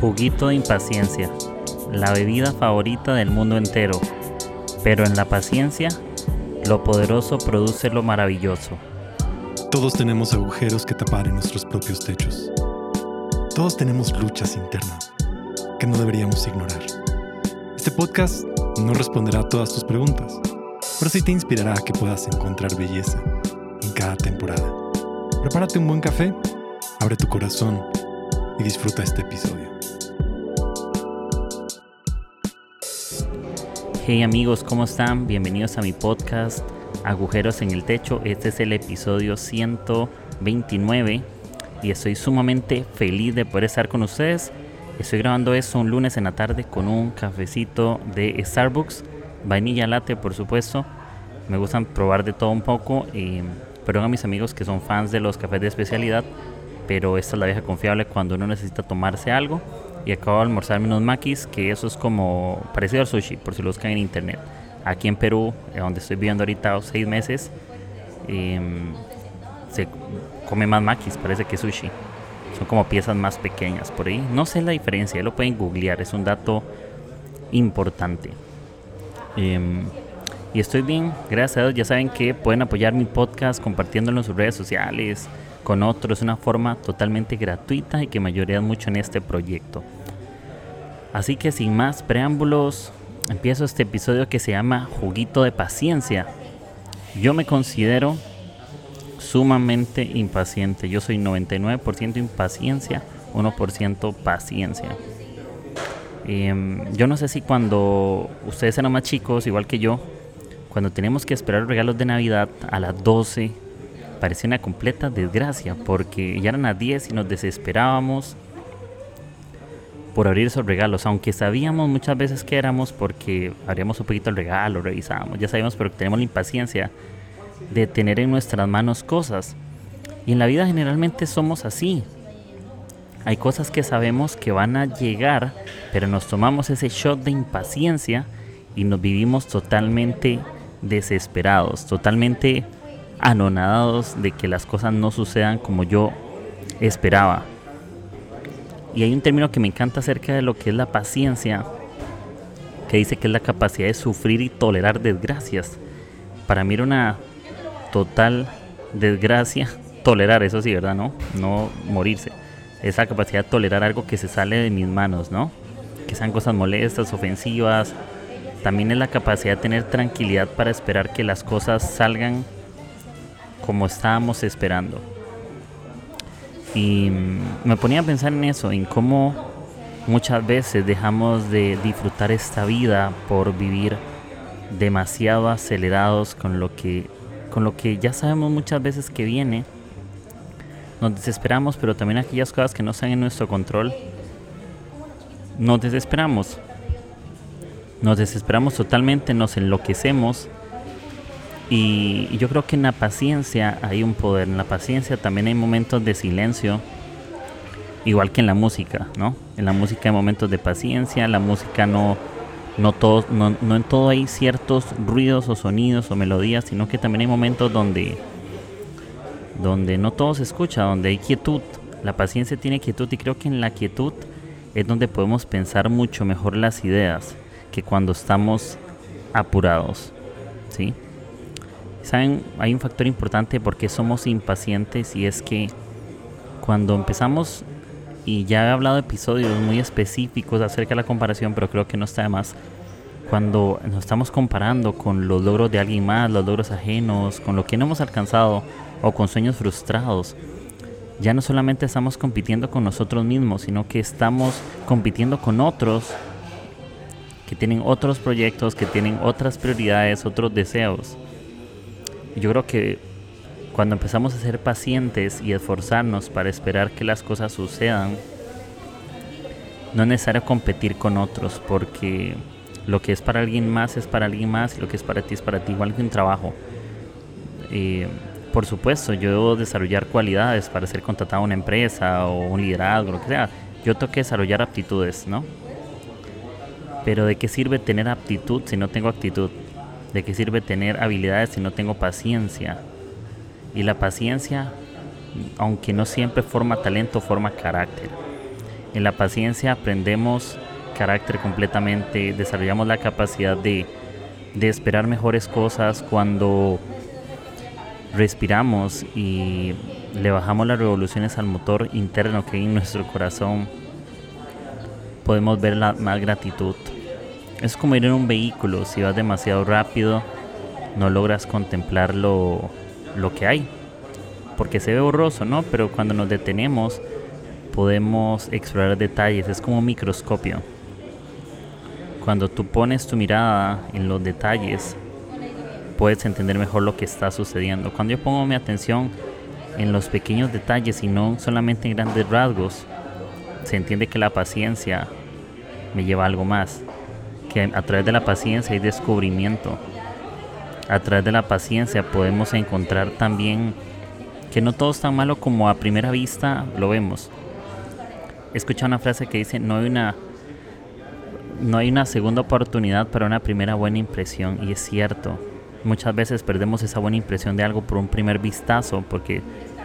Juguito de impaciencia, la bebida favorita del mundo entero. Pero en la paciencia, lo poderoso produce lo maravilloso. Todos tenemos agujeros que tapar en nuestros propios techos. Todos tenemos luchas internas que no deberíamos ignorar. Este podcast no responderá a todas tus preguntas, pero sí te inspirará a que puedas encontrar belleza en cada temporada. Prepárate un buen café, abre tu corazón y disfruta este episodio. Hey amigos, ¿cómo están? Bienvenidos a mi podcast Agujeros en el Techo. Este es el episodio 129 y estoy sumamente feliz de poder estar con ustedes. Estoy grabando esto un lunes en la tarde con un cafecito de Starbucks, vainilla latte por supuesto. Me gustan probar de todo un poco, y, perdón a mis amigos que son fans de los cafés de especialidad, pero esta es la vieja confiable cuando uno necesita tomarse algo y acabo de almorzarme unos maquis, que eso es como parecido al sushi, por si lo buscan en internet. Aquí en Perú, eh, donde estoy viviendo ahorita seis meses, em, se come más maquis, parece que sushi. Son como piezas más pequeñas por ahí. No sé la diferencia, lo pueden googlear, es un dato importante. Em, y estoy bien, gracias a Dios. Ya saben que pueden apoyar mi podcast compartiéndolo en sus redes sociales, con otros, una forma totalmente gratuita y que me ayudaría mucho en este proyecto. Así que sin más preámbulos, empiezo este episodio que se llama Juguito de Paciencia. Yo me considero sumamente impaciente. Yo soy 99% impaciencia, 1% paciencia. Em, yo no sé si cuando ustedes eran más chicos, igual que yo, cuando tenemos que esperar regalos de Navidad a las 12, parecía una completa desgracia, porque ya eran las 10 y nos desesperábamos por abrir esos regalos, aunque sabíamos muchas veces que éramos porque abríamos un poquito el regalo, revisábamos, ya sabíamos, pero tenemos la impaciencia de tener en nuestras manos cosas. Y en la vida generalmente somos así. Hay cosas que sabemos que van a llegar, pero nos tomamos ese shot de impaciencia y nos vivimos totalmente desesperados, totalmente anonadados de que las cosas no sucedan como yo esperaba. Y hay un término que me encanta acerca de lo que es la paciencia, que dice que es la capacidad de sufrir y tolerar desgracias. Para mí era una total desgracia tolerar, eso sí, ¿verdad? No, no morirse. Esa capacidad de tolerar algo que se sale de mis manos, ¿no? Que sean cosas molestas, ofensivas. También es la capacidad de tener tranquilidad para esperar que las cosas salgan como estábamos esperando. Y me ponía a pensar en eso, en cómo muchas veces dejamos de disfrutar esta vida por vivir demasiado acelerados con lo que con lo que ya sabemos muchas veces que viene. Nos desesperamos, pero también aquellas cosas que no están en nuestro control. Nos desesperamos. Nos desesperamos totalmente, nos enloquecemos. Y yo creo que en la paciencia hay un poder. En la paciencia también hay momentos de silencio. Igual que en la música, ¿no? En la música hay momentos de paciencia. La música no, no, todo, no, no en todo hay ciertos ruidos o sonidos o melodías, sino que también hay momentos donde, donde no todo se escucha, donde hay quietud. La paciencia tiene quietud y creo que en la quietud es donde podemos pensar mucho mejor las ideas que cuando estamos apurados, ¿sí? Saben, hay un factor importante porque somos impacientes y es que cuando empezamos, y ya he hablado de episodios muy específicos acerca de la comparación, pero creo que no está de más, cuando nos estamos comparando con los logros de alguien más, los logros ajenos, con lo que no hemos alcanzado o con sueños frustrados, ya no solamente estamos compitiendo con nosotros mismos, sino que estamos compitiendo con otros que tienen otros proyectos, que tienen otras prioridades, otros deseos yo creo que cuando empezamos a ser pacientes y esforzarnos para esperar que las cosas sucedan, no es necesario competir con otros, porque lo que es para alguien más es para alguien más y lo que es para ti es para ti, igual que un trabajo. Eh, por supuesto, yo debo desarrollar cualidades para ser contratado a una empresa o un liderazgo, lo que sea. Yo tengo que desarrollar aptitudes, ¿no? Pero ¿de qué sirve tener aptitud si no tengo actitud? ¿De qué sirve tener habilidades si no tengo paciencia? Y la paciencia, aunque no siempre forma talento, forma carácter. En la paciencia aprendemos carácter completamente, desarrollamos la capacidad de, de esperar mejores cosas cuando respiramos y le bajamos las revoluciones al motor interno que hay en nuestro corazón, podemos ver la más gratitud. Es como ir en un vehículo, si vas demasiado rápido, no logras contemplar lo, lo que hay, porque se ve borroso, ¿no? Pero cuando nos detenemos, podemos explorar detalles, es como un microscopio. Cuando tú pones tu mirada en los detalles, puedes entender mejor lo que está sucediendo. Cuando yo pongo mi atención en los pequeños detalles y no solamente en grandes rasgos, se entiende que la paciencia me lleva a algo más. Que a través de la paciencia hay descubrimiento. A través de la paciencia podemos encontrar también que no todo es tan malo como a primera vista lo vemos. He escuchado una frase que dice, no hay una, no hay una segunda oportunidad para una primera buena impresión. Y es cierto, muchas veces perdemos esa buena impresión de algo por un primer vistazo, porque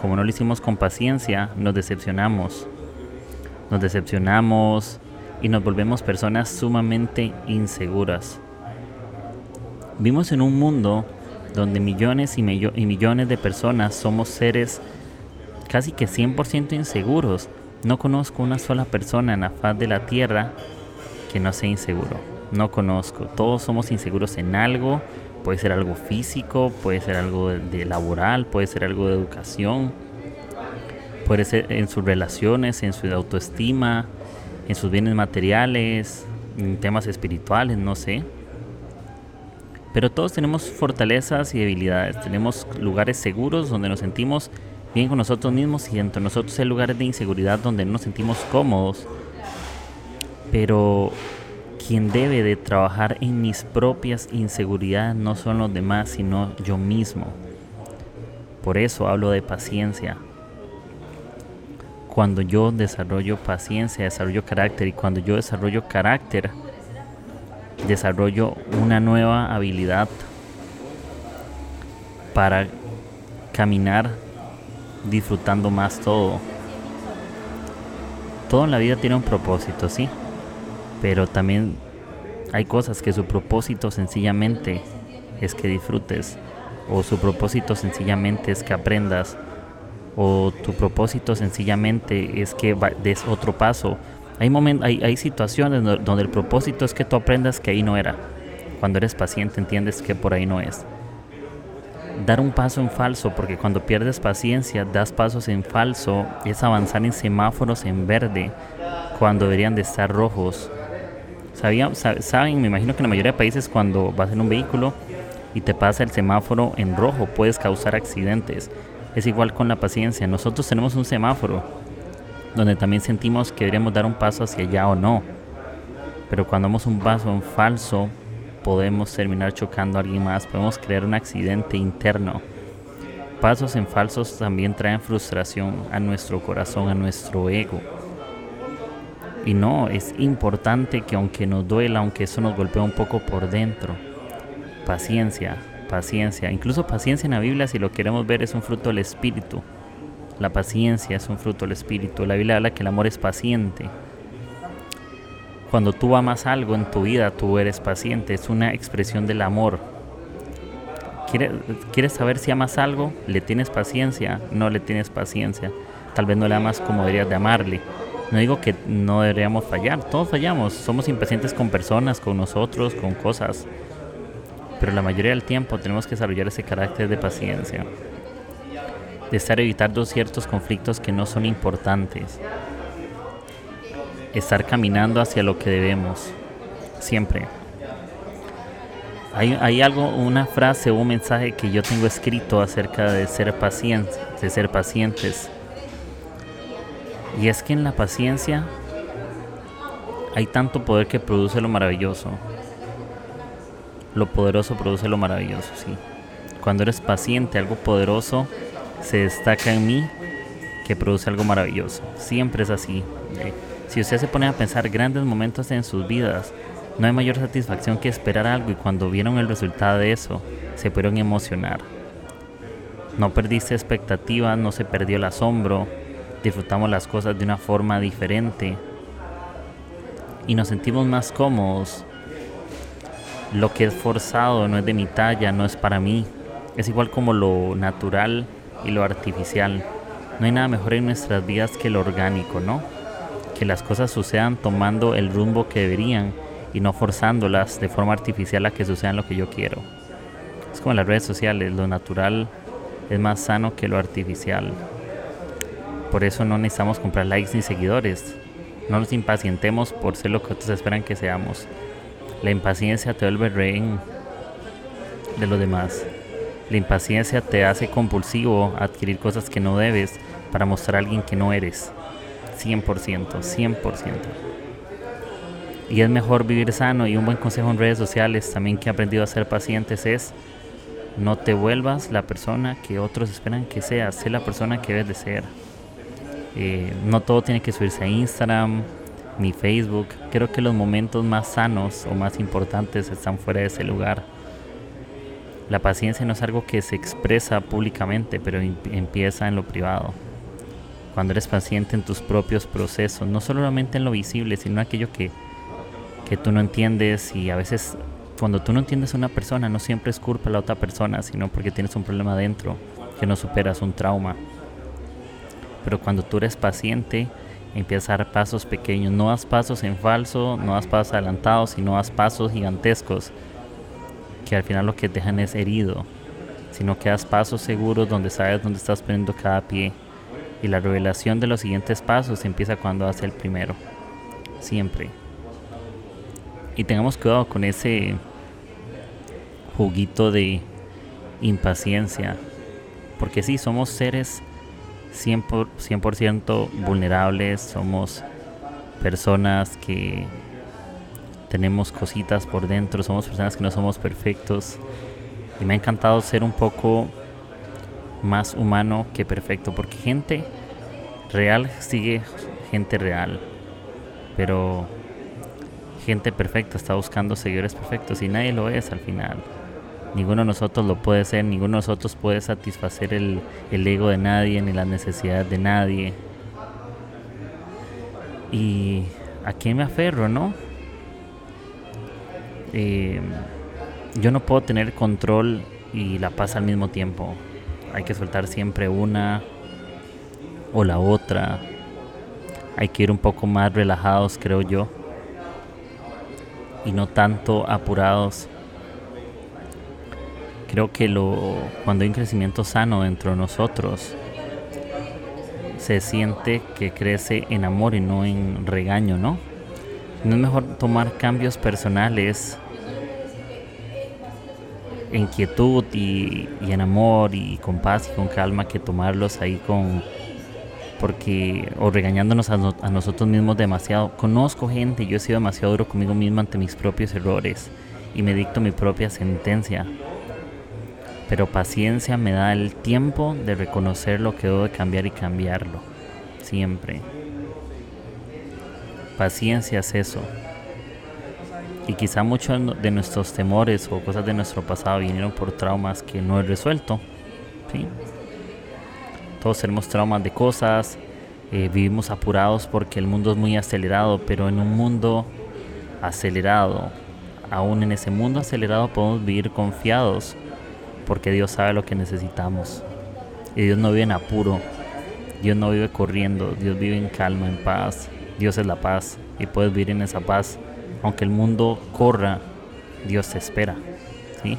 como no lo hicimos con paciencia, nos decepcionamos. Nos decepcionamos y nos volvemos personas sumamente inseguras. Vivimos en un mundo donde millones y, y millones de personas somos seres casi que 100% inseguros. No conozco una sola persona en la faz de la tierra que no sea inseguro. No conozco. Todos somos inseguros en algo. Puede ser algo físico, puede ser algo de laboral, puede ser algo de educación, puede ser en sus relaciones, en su autoestima, en sus bienes materiales, en temas espirituales, no sé. Pero todos tenemos fortalezas y debilidades, tenemos lugares seguros donde nos sentimos bien con nosotros mismos y entre nosotros hay lugares de inseguridad donde no nos sentimos cómodos. Pero quien debe de trabajar en mis propias inseguridades no son los demás, sino yo mismo. Por eso hablo de paciencia. Cuando yo desarrollo paciencia, desarrollo carácter y cuando yo desarrollo carácter, desarrollo una nueva habilidad para caminar disfrutando más todo. Todo en la vida tiene un propósito, sí, pero también hay cosas que su propósito sencillamente es que disfrutes o su propósito sencillamente es que aprendas o tu propósito sencillamente es que des otro paso hay, hay, hay situaciones donde el propósito es que tú aprendas que ahí no era. Cuando eres paciente entiendes que por ahí no es. Dar un paso en falso, porque cuando pierdes paciencia, das pasos en falso, es avanzar en semáforos en verde, cuando deberían de estar rojos. ¿Sabían, saben, me imagino que en la mayoría de países cuando vas en un vehículo y te pasa el semáforo en rojo, puedes causar accidentes. Es igual con la paciencia. Nosotros tenemos un semáforo donde también sentimos que deberíamos dar un paso hacia allá o no. Pero cuando damos un paso en falso, podemos terminar chocando a alguien más, podemos crear un accidente interno. Pasos en falsos también traen frustración a nuestro corazón, a nuestro ego. Y no, es importante que aunque nos duela, aunque eso nos golpea un poco por dentro, paciencia, paciencia, incluso paciencia en la Biblia si lo queremos ver es un fruto del Espíritu. La paciencia es un fruto del Espíritu. La Biblia habla que el amor es paciente. Cuando tú amas algo en tu vida, tú eres paciente. Es una expresión del amor. ¿Quieres saber si amas algo? ¿Le tienes paciencia? No le tienes paciencia. Tal vez no le amas como deberías de amarle. No digo que no deberíamos fallar. Todos fallamos. Somos impacientes con personas, con nosotros, con cosas. Pero la mayoría del tiempo tenemos que desarrollar ese carácter de paciencia de estar evitando ciertos conflictos que no son importantes. Estar caminando hacia lo que debemos, siempre. Hay, hay, algo, una frase o un mensaje que yo tengo escrito acerca de ser pacientes, de ser pacientes. Y es que en la paciencia hay tanto poder que produce lo maravilloso. Lo poderoso produce lo maravilloso, sí. Cuando eres paciente, algo poderoso se destaca en mí que produce algo maravilloso. Siempre es así. Si usted se pone a pensar grandes momentos en sus vidas, no hay mayor satisfacción que esperar algo y cuando vieron el resultado de eso, se pudieron emocionar. No perdiste expectativas, no se perdió el asombro, disfrutamos las cosas de una forma diferente, y nos sentimos más cómodos. Lo que es forzado no es de mi talla, no es para mí. Es igual como lo natural y lo artificial. No hay nada mejor en nuestras vidas que lo orgánico, ¿no? Que las cosas sucedan tomando el rumbo que deberían y no forzándolas de forma artificial a que sucedan lo que yo quiero. Es como las redes sociales, lo natural es más sano que lo artificial. Por eso no necesitamos comprar likes ni seguidores. No nos impacientemos por ser lo que otros esperan que seamos. La impaciencia te vuelve rehén de los demás. La impaciencia te hace compulsivo adquirir cosas que no debes para mostrar a alguien que no eres. 100%, 100%. Y es mejor vivir sano y un buen consejo en redes sociales también que he aprendido a ser pacientes es no te vuelvas la persona que otros esperan que seas, sé la persona que debes de ser. Eh, no todo tiene que subirse a Instagram ni Facebook. Creo que los momentos más sanos o más importantes están fuera de ese lugar. La paciencia no es algo que se expresa públicamente, pero empieza en lo privado. Cuando eres paciente en tus propios procesos, no solamente en lo visible, sino en aquello que, que tú no entiendes y a veces cuando tú no entiendes a una persona no siempre es culpa de la otra persona, sino porque tienes un problema dentro, que no superas un trauma. Pero cuando tú eres paciente, empiezas a dar pasos pequeños, no das pasos en falso, no das pasos adelantados, sino das pasos gigantescos que al final lo que dejan es herido, sino que das pasos seguros donde sabes dónde estás poniendo cada pie. Y la revelación de los siguientes pasos empieza cuando hace el primero, siempre. Y tengamos cuidado con ese juguito de impaciencia, porque sí, somos seres 100%, vulnerables, somos personas que tenemos cositas por dentro, somos personas que no somos perfectos. Y me ha encantado ser un poco más humano que perfecto, porque gente real sigue gente real, pero gente perfecta está buscando seguidores perfectos y nadie lo es al final. Ninguno de nosotros lo puede ser, ninguno de nosotros puede satisfacer el, el ego de nadie ni las necesidades de nadie. Y a quién me aferro, ¿no? Eh, yo no puedo tener control y la paz al mismo tiempo. Hay que soltar siempre una o la otra. Hay que ir un poco más relajados, creo yo. Y no tanto apurados creo que lo, cuando hay un crecimiento sano dentro de nosotros, se siente que crece en amor y no en regaño, ¿no? No es mejor tomar cambios personales en quietud y, en amor y con paz y con calma que tomarlos ahí con porque o regañándonos a, nosotros mismos demasiado. Conozco gente, yo he sido demasiado duro conmigo mismo ante mis propios errores y me dicto mi propia sentencia pero paciencia me da el tiempo de reconocer lo que debo de cambiar y cambiarlo, siempre. Paciencia es eso. Y quizá muchos de nuestros temores o cosas de nuestro pasado vinieron por traumas que no he resuelto. Todos tenemos traumas de cosas, eh, vivimos apurados porque el mundo es muy acelerado, pero en un mundo acelerado, aún en ese mundo acelerado podemos vivir confiados porque Dios sabe lo que necesitamos. Y Dios no vive en apuro, Dios no vive corriendo, Dios vive en calma, en paz. Dios es la paz y puedes vivir en esa paz. Aunque el mundo corra, Dios te espera. ¿sí?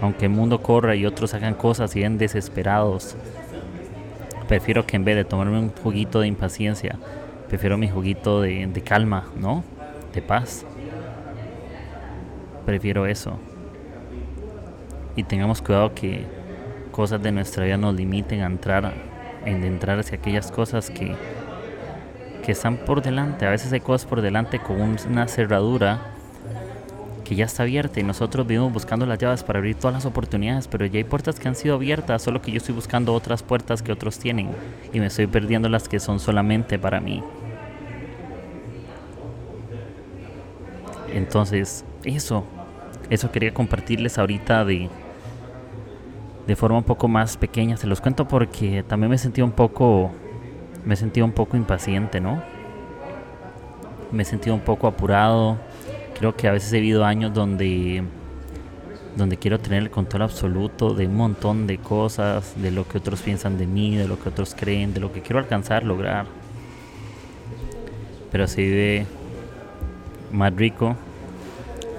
Aunque el mundo corra y otros hagan cosas y ven desesperados, prefiero que en vez de tomarme un juguito de impaciencia, prefiero mi juguito de calma, ¿no? De paz. Prefiero eso y tengamos cuidado que cosas de nuestra vida nos limiten a entrar, en entrar hacia aquellas cosas que, que están por delante. A veces hay cosas por delante con una cerradura que ya está abierta y nosotros vivimos buscando las llaves para abrir todas las oportunidades, pero ya hay puertas que han sido abiertas, solo que yo estoy buscando otras puertas que otros tienen y me estoy perdiendo las que son solamente para mí. Entonces, eso, eso quería compartirles ahorita de, de forma un poco más pequeña. Se los cuento porque también me sentí un poco, me sentí un poco impaciente, ¿no? me he sentido un poco apurado. Creo que a veces he vivido años donde donde quiero tener el control absoluto de un montón de cosas, de lo que otros piensan de mí, de lo que otros creen, de lo que quiero alcanzar, lograr. Pero se vive más rico,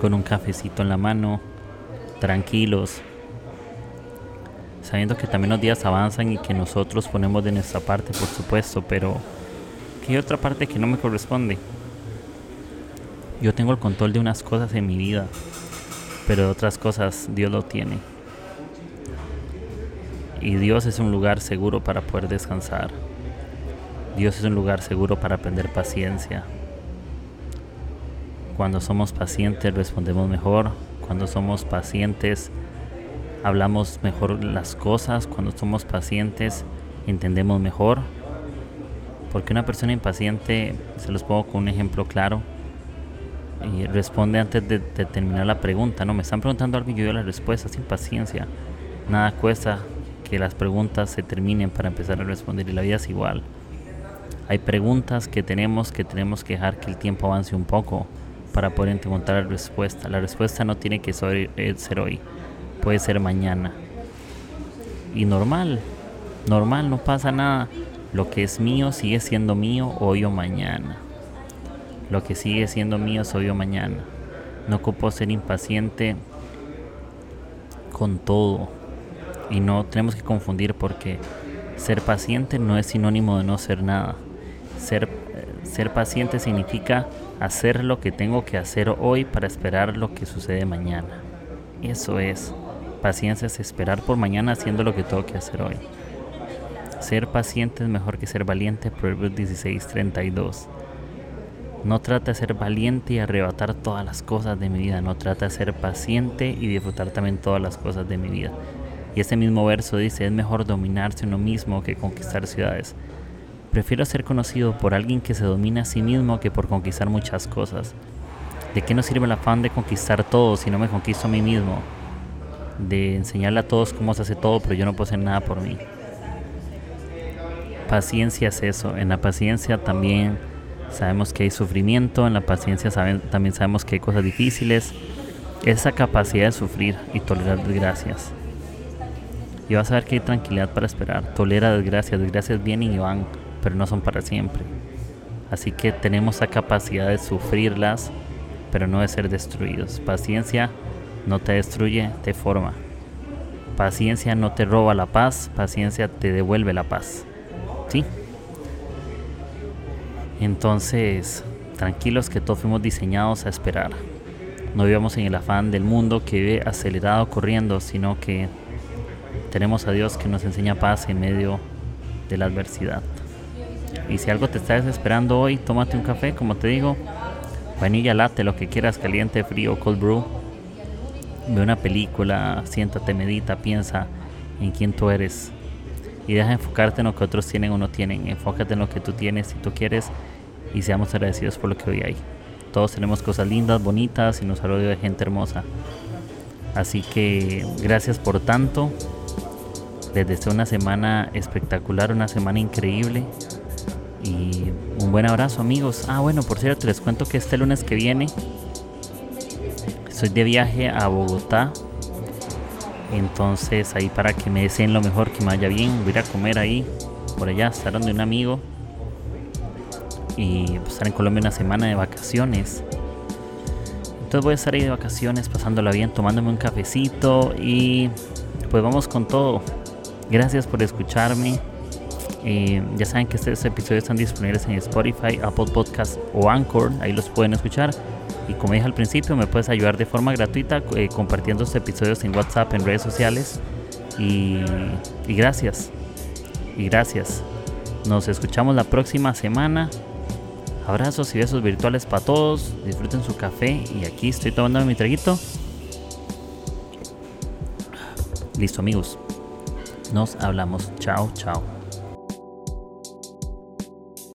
con un cafecito en la mano, tranquilos, sabiendo que también los días avanzan y que nosotros ponemos de nuestra parte, por supuesto, pero que hay otra parte que no me corresponde. Yo tengo el control de unas cosas en mi vida pero otras cosas Dios lo tiene. Y Dios es un lugar seguro para poder descansar. Dios es un lugar seguro para aprender paciencia. Cuando somos pacientes respondemos mejor. Cuando somos pacientes hablamos mejor las cosas. Cuando somos pacientes entendemos mejor. Porque una persona impaciente, se los pongo con un ejemplo claro, y responde antes de, terminar la pregunta. No, me están preguntando algo y yo doy la respuesta sin paciencia. Nada cuesta que las preguntas se terminen para empezar a responder y la vida es igual. Hay preguntas que tenemos que tenemos que dejar que el tiempo avance un poco para poder encontrar la respuesta. La respuesta no tiene que ser, eh, ser hoy, puede ser mañana. Y normal, normal, no pasa nada. Lo que es mío sigue siendo mío hoy o mañana. Lo que sigue siendo mío soy yo mañana. No ocupo ser impaciente con todo. Y no tenemos que confundir porque ser paciente no es sinónimo de no ser nada. Ser, ser paciente significa hacer lo que tengo que hacer hoy para esperar lo que sucede mañana. Eso es. Paciencia es esperar por mañana haciendo lo que tengo que hacer hoy. Ser paciente es mejor que ser valiente. Proverbios 16:32. No trata de ser valiente y arrebatar todas las cosas de mi vida. No trata de ser paciente y disfrutar también todas las cosas de mi vida. Y ese mismo verso dice, es mejor dominarse uno mismo que conquistar ciudades. Prefiero ser conocido por alguien que se domina a sí mismo que por conquistar muchas cosas. ¿De qué nos sirve el afán de conquistar todo si no me conquisto a mí mismo? De enseñarle a todos cómo se hace todo, pero yo no puedo hacer nada por mí. Paciencia es eso. En la paciencia también sabemos que hay sufrimiento, en la paciencia también sabemos que hay cosas difíciles. Esa capacidad de sufrir y tolerar desgracias. Y vas a ver que hay tranquilidad para esperar. Tolera desgracias, desgracias vienen y van, pero no son para siempre. Así que tenemos la capacidad de sufrirlas, pero no de ser destruidos. Paciencia no te destruye, te forma. Paciencia no te roba la paz, paciencia te devuelve la paz. ¿Sí? Entonces, tranquilos que todos fuimos diseñados a esperar. No vivamos en el afán del mundo que vive acelerado corriendo, sino que tenemos a Dios que nos enseña paz en medio de la adversidad. Y si algo te está desesperando hoy, tómate un café, como te digo, vainilla late, lo que quieras, caliente, frío, cold brew. Ve una película, siéntate, medita, piensa en quién tú eres, y deja de enfocarte en lo que otros tienen o no tienen. Enfócate en lo que tú tienes si tú quieres y seamos agradecidos por lo que hoy hay. Todos tenemos cosas lindas, bonitas y nos rodeado de gente hermosa. Así que gracias por tanto. Les deseo una semana espectacular, una semana increíble. Y un buen abrazo amigos. Ah, bueno, por cierto, les cuento que este lunes que viene estoy de viaje a Bogotá entonces ahí para que me deseen lo mejor, que me vaya bien, voy a ir a comer ahí, por allá, estar donde un amigo. Y pues, estar en Colombia una semana de vacaciones. Entonces voy a estar ahí de vacaciones, pasándola bien, tomándome un cafecito y pues vamos con todo. Gracias por escucharme. Eh, ya saben que estos episodios están disponibles en Spotify, Apple Podcast o Anchor. Ahí los pueden escuchar. Y como dije al principio, me puedes ayudar de forma gratuita eh, compartiendo estos episodios en WhatsApp, en redes sociales. Y, y gracias. Y gracias. Nos escuchamos la próxima semana. Abrazos y besos virtuales para todos. Disfruten su café. Y aquí estoy tomando mi traguito. Listo amigos. Nos hablamos. Chao, chao.